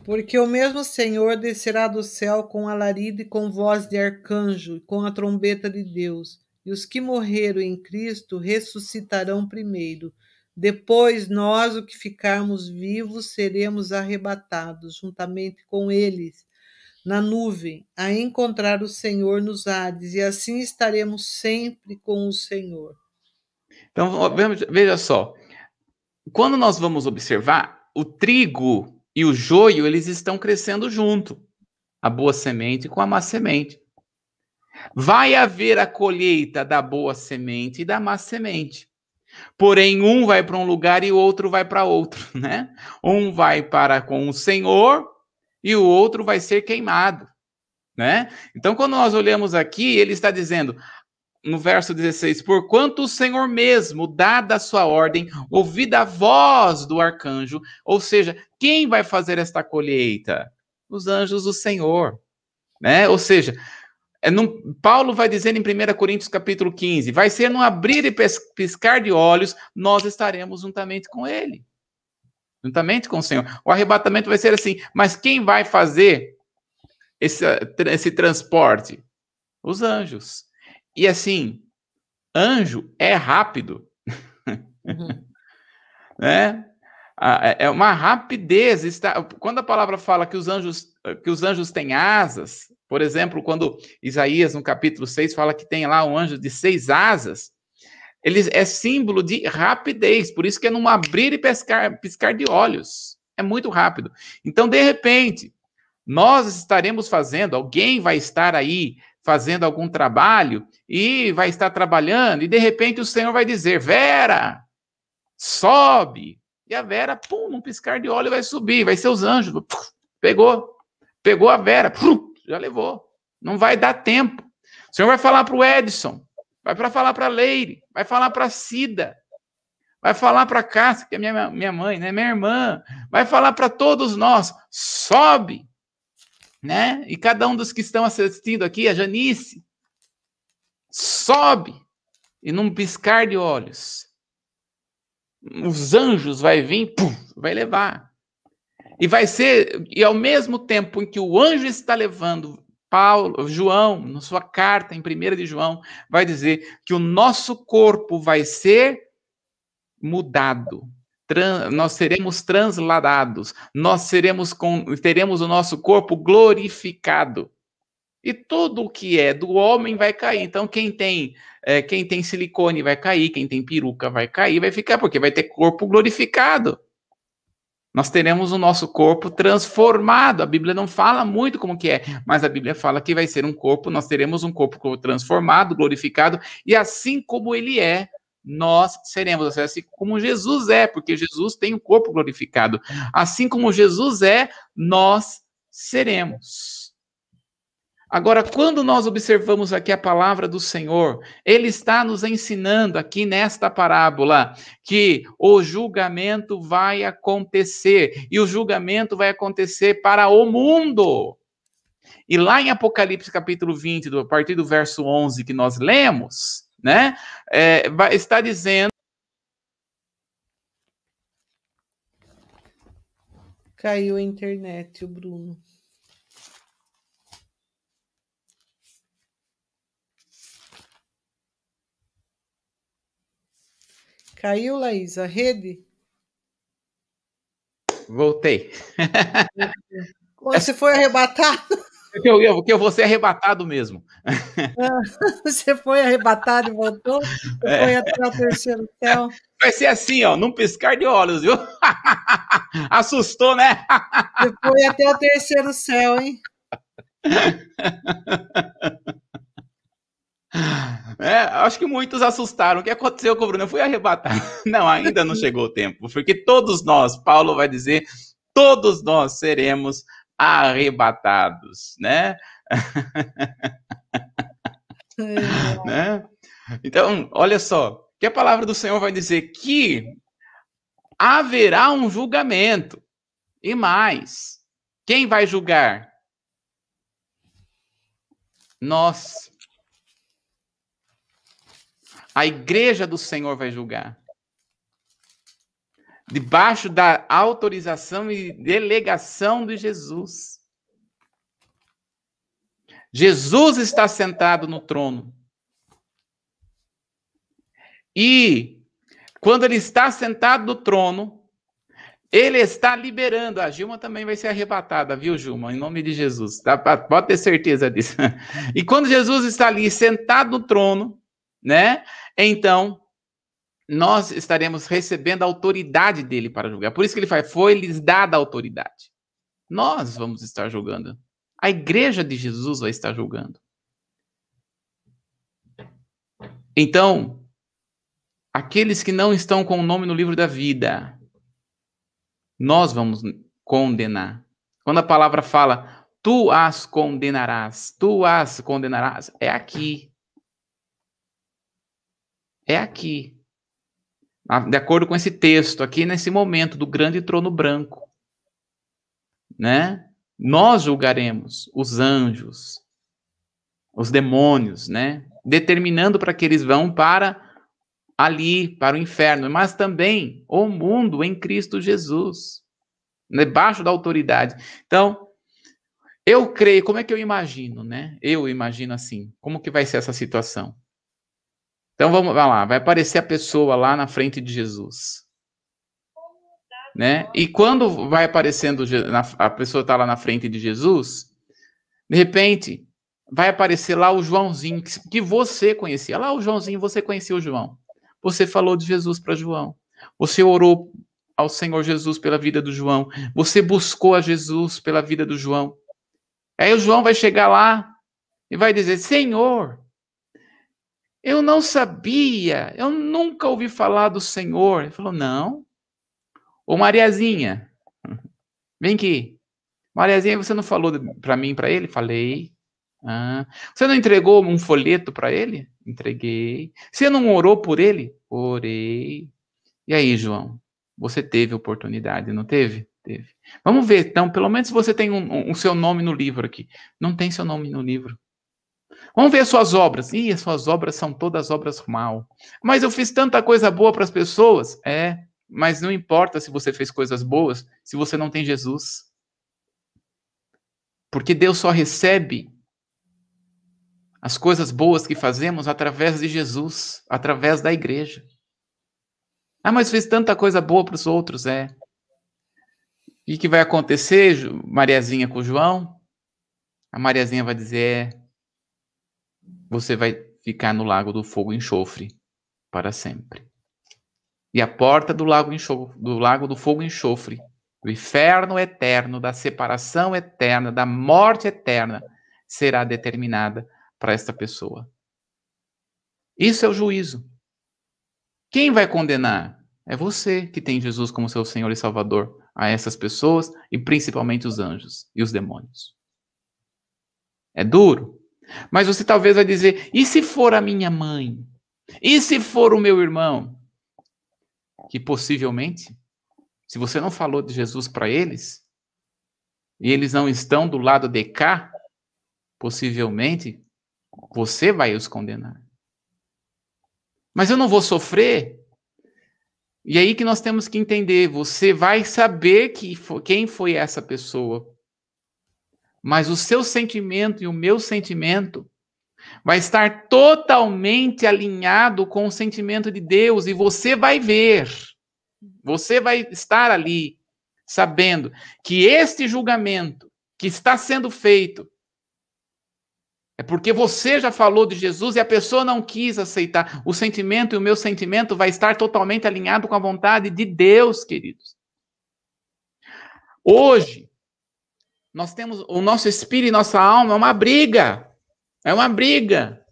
Porque o mesmo Senhor descerá do céu com alarido e com voz de arcanjo, e com a trombeta de Deus, e os que morreram em Cristo ressuscitarão primeiro. Depois nós, o que ficarmos vivos, seremos arrebatados juntamente com eles na nuvem, a encontrar o Senhor nos ares, e assim estaremos sempre com o Senhor. Então, veja só, quando nós vamos observar, o trigo e o joio, eles estão crescendo junto. A boa semente com a má semente. Vai haver a colheita da boa semente e da má semente. Porém, um vai para um lugar e o outro vai para outro, [laughs] né? Um vai para com o Senhor e o outro vai ser queimado, né? Então, quando nós olhamos aqui, ele está dizendo: no verso 16: Porquanto o Senhor mesmo, dada a sua ordem, ouvida a voz do arcanjo, ou seja, quem vai fazer esta colheita? Os anjos do Senhor, né? Ou seja, é num, Paulo vai dizer em 1 Coríntios capítulo 15: vai ser no abrir e piscar de olhos, nós estaremos juntamente com ele. Juntamente com o Senhor. O arrebatamento vai ser assim, mas quem vai fazer esse, esse transporte? Os anjos. E assim, anjo é rápido. Uhum. [laughs] né? É uma rapidez. Está... Quando a palavra fala que os anjos que os anjos têm asas, por exemplo, quando Isaías, no capítulo 6, fala que tem lá um anjo de seis asas, ele é símbolo de rapidez, por isso que é num abrir e piscar, piscar de olhos. É muito rápido. Então, de repente, nós estaremos fazendo, alguém vai estar aí fazendo algum trabalho e vai estar trabalhando, e de repente o Senhor vai dizer: Vera, sobe. E a Vera, pum, num piscar de olho vai subir, vai ser os anjos. Pegou, pegou a Vera, pum, já levou. Não vai dar tempo. O Senhor vai falar para o Edson, vai para falar para a Leire, vai falar para a Cida, vai falar para a Cássia, que é minha, minha mãe, né? minha irmã, vai falar para todos nós: sobe, né? E cada um dos que estão assistindo aqui, a Janice, sobe e num piscar de olhos, os anjos vai vir, pum, vai levar. E vai ser, e ao mesmo tempo em que o anjo está levando Paulo, João, na sua carta em 1 de João, vai dizer que o nosso corpo vai ser mudado nós seremos transladados, nós seremos com, teremos o nosso corpo glorificado. E tudo o que é do homem vai cair. Então, quem tem é, quem tem silicone vai cair, quem tem peruca vai cair, vai ficar, porque vai ter corpo glorificado. nós teremos o nosso corpo transformado. A Bíblia não fala muito como que é, mas a Bíblia fala que vai ser um corpo, nós teremos um corpo transformado, glorificado, e assim como ele é, nós seremos, assim como Jesus é, porque Jesus tem um corpo glorificado. Assim como Jesus é, nós seremos. Agora, quando nós observamos aqui a palavra do Senhor, ele está nos ensinando aqui nesta parábola que o julgamento vai acontecer, e o julgamento vai acontecer para o mundo. E lá em Apocalipse capítulo 20, a partir do verso 11 que nós lemos, né, é, vai, está dizendo Caiu a internet, o Bruno. Caiu, Laís, a rede? Voltei. Você foi arrebatado? [laughs] Porque eu, eu, eu vou ser arrebatado mesmo. [laughs] Você foi arrebatado e voltou? [laughs] É. foi até o terceiro céu? Vai ser assim, ó, num piscar de olhos, viu? [laughs] Assustou, né? Você foi até o terceiro céu, hein? É, acho que muitos assustaram. O que aconteceu com o Bruno? Eu fui arrebatado. Não, ainda não chegou o tempo, porque todos nós, Paulo vai dizer, todos nós seremos arrebatados, né? É. né? Então, olha só, que a palavra do Senhor vai dizer que haverá um julgamento. E mais, quem vai julgar? Nós. A igreja do Senhor vai julgar. Debaixo da autorização e delegação de Jesus. Jesus está sentado no trono. E quando ele está sentado no trono, ele está liberando. A Gilma também vai ser arrebatada, viu, Gilma? Em nome de Jesus. Tá? Pode ter certeza disso. [laughs] E quando Jesus está ali sentado no trono, né? Então, nós estaremos recebendo a autoridade dele para julgar. Por isso que ele faz, foi lhes dada a autoridade. Nós vamos estar julgando. A igreja de Jesus vai estar julgando. Então, aqueles que não estão com o nome no livro da vida, nós vamos condenar. Quando a palavra fala, tu as condenarás, tu as condenarás, é aqui é aqui. De acordo com esse texto, aqui nesse momento do grande trono branco, né? Nós julgaremos os anjos, os demônios, né? Determinando para que eles vão para ali, para o inferno, mas também o mundo em Cristo Jesus, debaixo da autoridade. Então, eu creio, como é que eu imagino, né? Eu imagino assim, como que vai ser essa situação? Então vamos lá, vai aparecer a pessoa lá na frente de Jesus. Né? E quando vai aparecendo a pessoa está lá na frente de Jesus, de repente vai aparecer lá o Joãozinho que você conhecia. Lá o Joãozinho, você conhecia o João. Você falou de Jesus para João. Você orou ao Senhor Jesus pela vida do João. Você buscou a Jesus pela vida do João. Aí o João vai chegar lá e vai dizer: Senhor, eu não sabia, eu nunca ouvi falar do Senhor. Ele falou: Não. Ô Mariazinha, [laughs] vem aqui. Mariazinha, você não falou para mim, para ele? Falei. Ah. Você não entregou um folheto para ele? Entreguei. Você não orou por ele? Orei. E aí, João? Você teve oportunidade, não teve? Teve. Vamos ver, então, pelo menos você tem o um, um, um, seu nome no livro aqui. Não tem seu nome no livro. Vamos ver suas obras. Ih, as suas obras são todas obras mal. Mas eu fiz tanta coisa boa para as pessoas. É, mas não importa se você fez coisas boas, se você não tem Jesus. Porque Deus só recebe as coisas boas que fazemos através de Jesus, através da igreja. Ah, mas fez tanta coisa boa para os outros, é. E o que vai acontecer, Mariazinha com João? A Mariazinha vai dizer: é, você vai ficar no lago do fogo enxofre para sempre. E a porta do lago, enxofre, do lago do fogo enxofre do inferno eterno, da separação eterna, da morte eterna, será determinada para esta pessoa. Isso é o juízo. Quem vai condenar? É você que tem Jesus como seu Senhor e Salvador a essas pessoas e principalmente os anjos e os demônios. É duro. Mas você talvez vai dizer: e se for a minha mãe? E se for o meu irmão? Que possivelmente se você não falou de Jesus para eles, e eles não estão do lado de cá, possivelmente você vai os condenar. Mas eu não vou sofrer. E aí que nós temos que entender, você vai saber que quem foi essa pessoa. Mas o seu sentimento e o meu sentimento vai estar totalmente alinhado com o sentimento de Deus e você vai ver você vai estar ali sabendo que este julgamento que está sendo feito é porque você já falou de Jesus e a pessoa não quis aceitar. O sentimento e o meu sentimento vai estar totalmente alinhado com a vontade de Deus, queridos. Hoje, nós temos o nosso espírito e nossa alma é uma briga. É uma briga,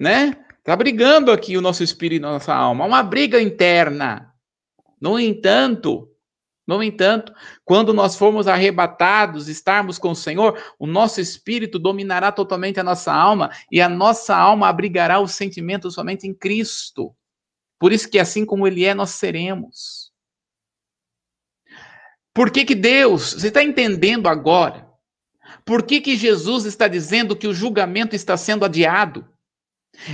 né? Tá brigando aqui o nosso espírito e nossa alma, é uma briga interna. No entanto, no entanto, quando nós formos arrebatados, estarmos com o Senhor, o nosso espírito dominará totalmente a nossa alma e a nossa alma abrigará os sentimentos somente em Cristo. Por isso que assim como ele é, nós seremos. Por que que Deus, você está entendendo agora? Por que que Jesus está dizendo que o julgamento está sendo adiado?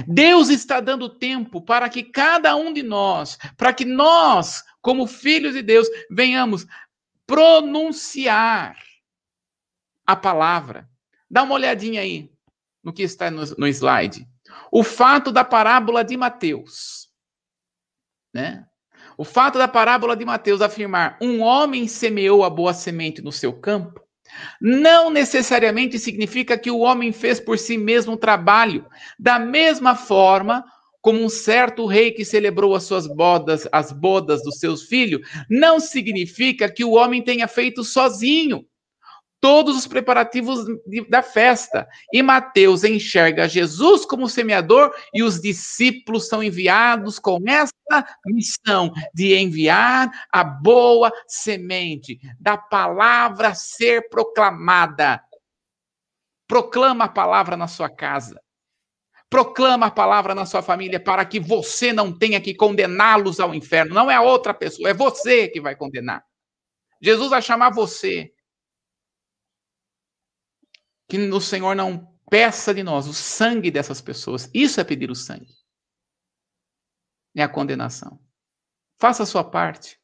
Deus está dando tempo para que cada um de nós, para que nós, como filhos de Deus, venhamos pronunciar a palavra. Dá uma olhadinha aí no que está no, no slide. O fato da parábola de Mateus, né? O fato da parábola de Mateus afirmar: um homem semeou a boa semente no seu campo, não necessariamente significa que o homem fez por si mesmo o trabalho. Da mesma forma, como um certo rei que celebrou as suas bodas, as bodas dos seus filhos, não significa que o homem tenha feito sozinho todos os preparativos de, da festa. E Mateus enxerga Jesus como semeador e os discípulos são enviados com essa missão de enviar a boa semente, da palavra ser proclamada. Proclama a palavra na sua casa. Proclama a palavra na sua família para que você não tenha que condená-los ao inferno. Não é a outra pessoa, é você que vai condenar. Jesus vai chamar você que o Senhor não peça de nós o sangue dessas pessoas. Isso é pedir o sangue. É a condenação. Faça a sua parte.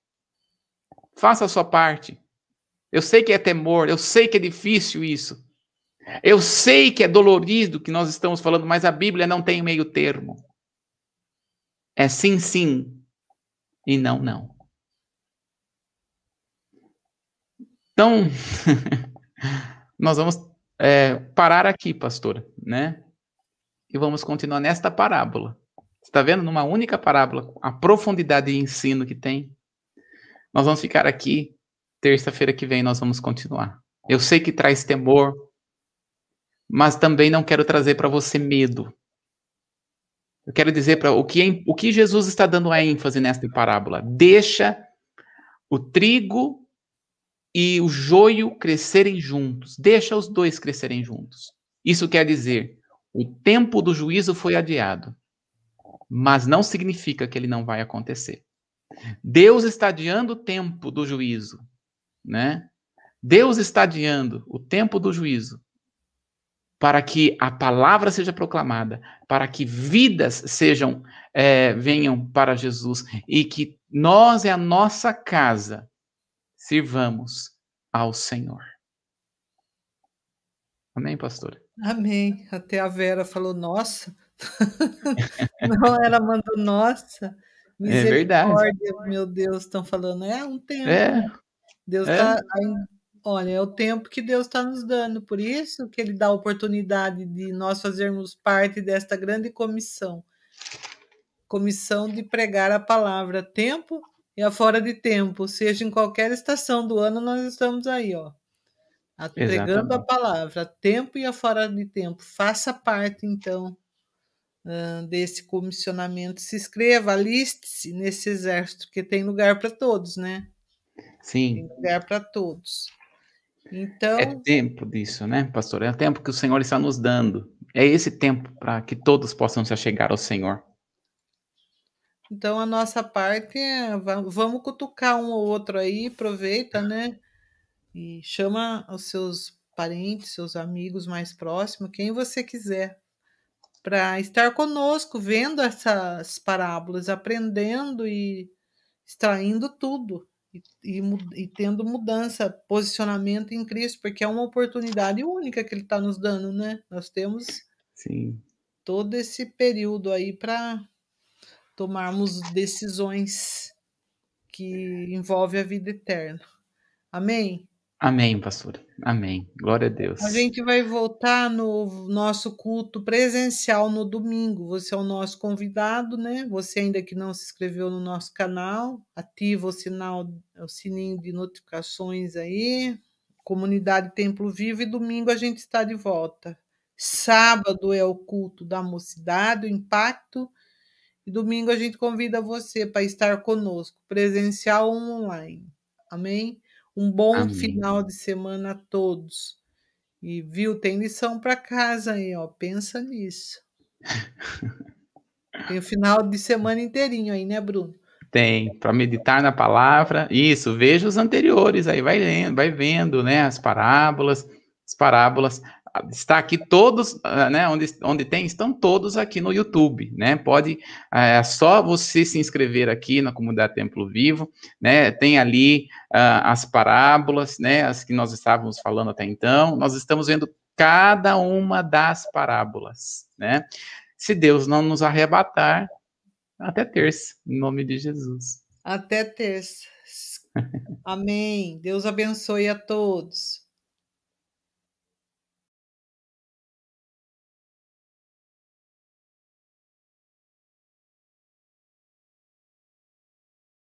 Faça a sua parte. Eu sei que é temor, eu sei que é difícil isso. Eu sei que é dolorido que nós estamos falando, mas a Bíblia não tem meio termo. É sim, sim e não, não. Então, [laughs] nós vamos é, parar aqui, pastor, né? E vamos continuar nesta parábola. Está vendo? Numa única parábola, a profundidade de ensino que tem. Nós vamos ficar aqui. Terça-feira que vem nós vamos continuar. Eu sei que traz temor, mas também não quero trazer para você medo. Eu quero dizer para o que o que Jesus está dando a ênfase nesta parábola. Deixa o trigo e o joio crescerem juntos. Deixa os dois crescerem juntos. Isso quer dizer, o tempo do juízo foi adiado, mas não significa que ele não vai acontecer. Deus está adiando o tempo do juízo, né? Deus está adiando o tempo do juízo para que a palavra seja proclamada, para que vidas sejam é, venham para Jesus e que nós e a nossa casa sirvamos ao Senhor. Amém, pastor? Amém. Até a Vera falou, nossa. [laughs] Não, ela mandou, nossa. É verdade. Meu Deus, estão falando, é um tempo. É. Deus está. É. Olha, é o tempo que Deus está nos dando, por isso que Ele dá a oportunidade de nós fazermos parte desta grande comissão comissão de pregar a palavra, tempo e a fora de tempo, seja em qualquer estação do ano, nós estamos aí, ó, pregando a palavra, tempo e a fora de tempo. Faça parte, então, desse comissionamento. Se inscreva, aliste-se nesse exército, porque tem lugar para todos, né? Sim. Tem lugar para todos. É Então, tempo disso, né, pastor? É o tempo que o Senhor está nos dando. É esse tempo para que todos possam se achegar ao Senhor. Então a nossa parte é va- vamos cutucar um ou outro aí, aproveita, né? E chama os seus parentes, seus amigos mais próximos, quem você quiser, para estar conosco, vendo essas parábolas, aprendendo e extraindo tudo. E, e e tendo mudança, posicionamento em Cristo, porque é uma oportunidade única que Ele está nos dando, né? Nós temos Sim. todo esse período aí para tomarmos decisões que envolvem a vida eterna. Amém? Amém, pastor. Amém. Glória a Deus. A gente vai voltar no nosso culto presencial no domingo. Você é o nosso convidado, né? Você ainda que não se inscreveu no nosso canal, ativa o sinal, o sininho de notificações aí. Comunidade Templo Vivo e domingo a gente está de volta. Sábado é o culto da mocidade, o impacto. E domingo a gente convida você para estar conosco, presencial ou online. Amém? Um bom Amém. final de semana a todos. E viu, tem lição para casa aí, ó. Pensa nisso. [laughs] Tem o final de semana inteirinho aí, né, Bruno? Tem, para meditar na palavra. Isso, veja os anteriores aí, vai lendo, vai vendo, né, as parábolas, as parábolas. Está aqui todos, ah, né, onde, onde tem, estão todos aqui no YouTube, né, pode, é só você se inscrever aqui na Comunidade Templo Vivo, né, tem ali uh, as parábolas, né, as que nós estávamos falando até então, nós estamos vendo cada uma das parábolas, né, se Deus não nos arrebatar, até terça, em nome de Jesus. Até terça. Amém. Deus abençoe a todos.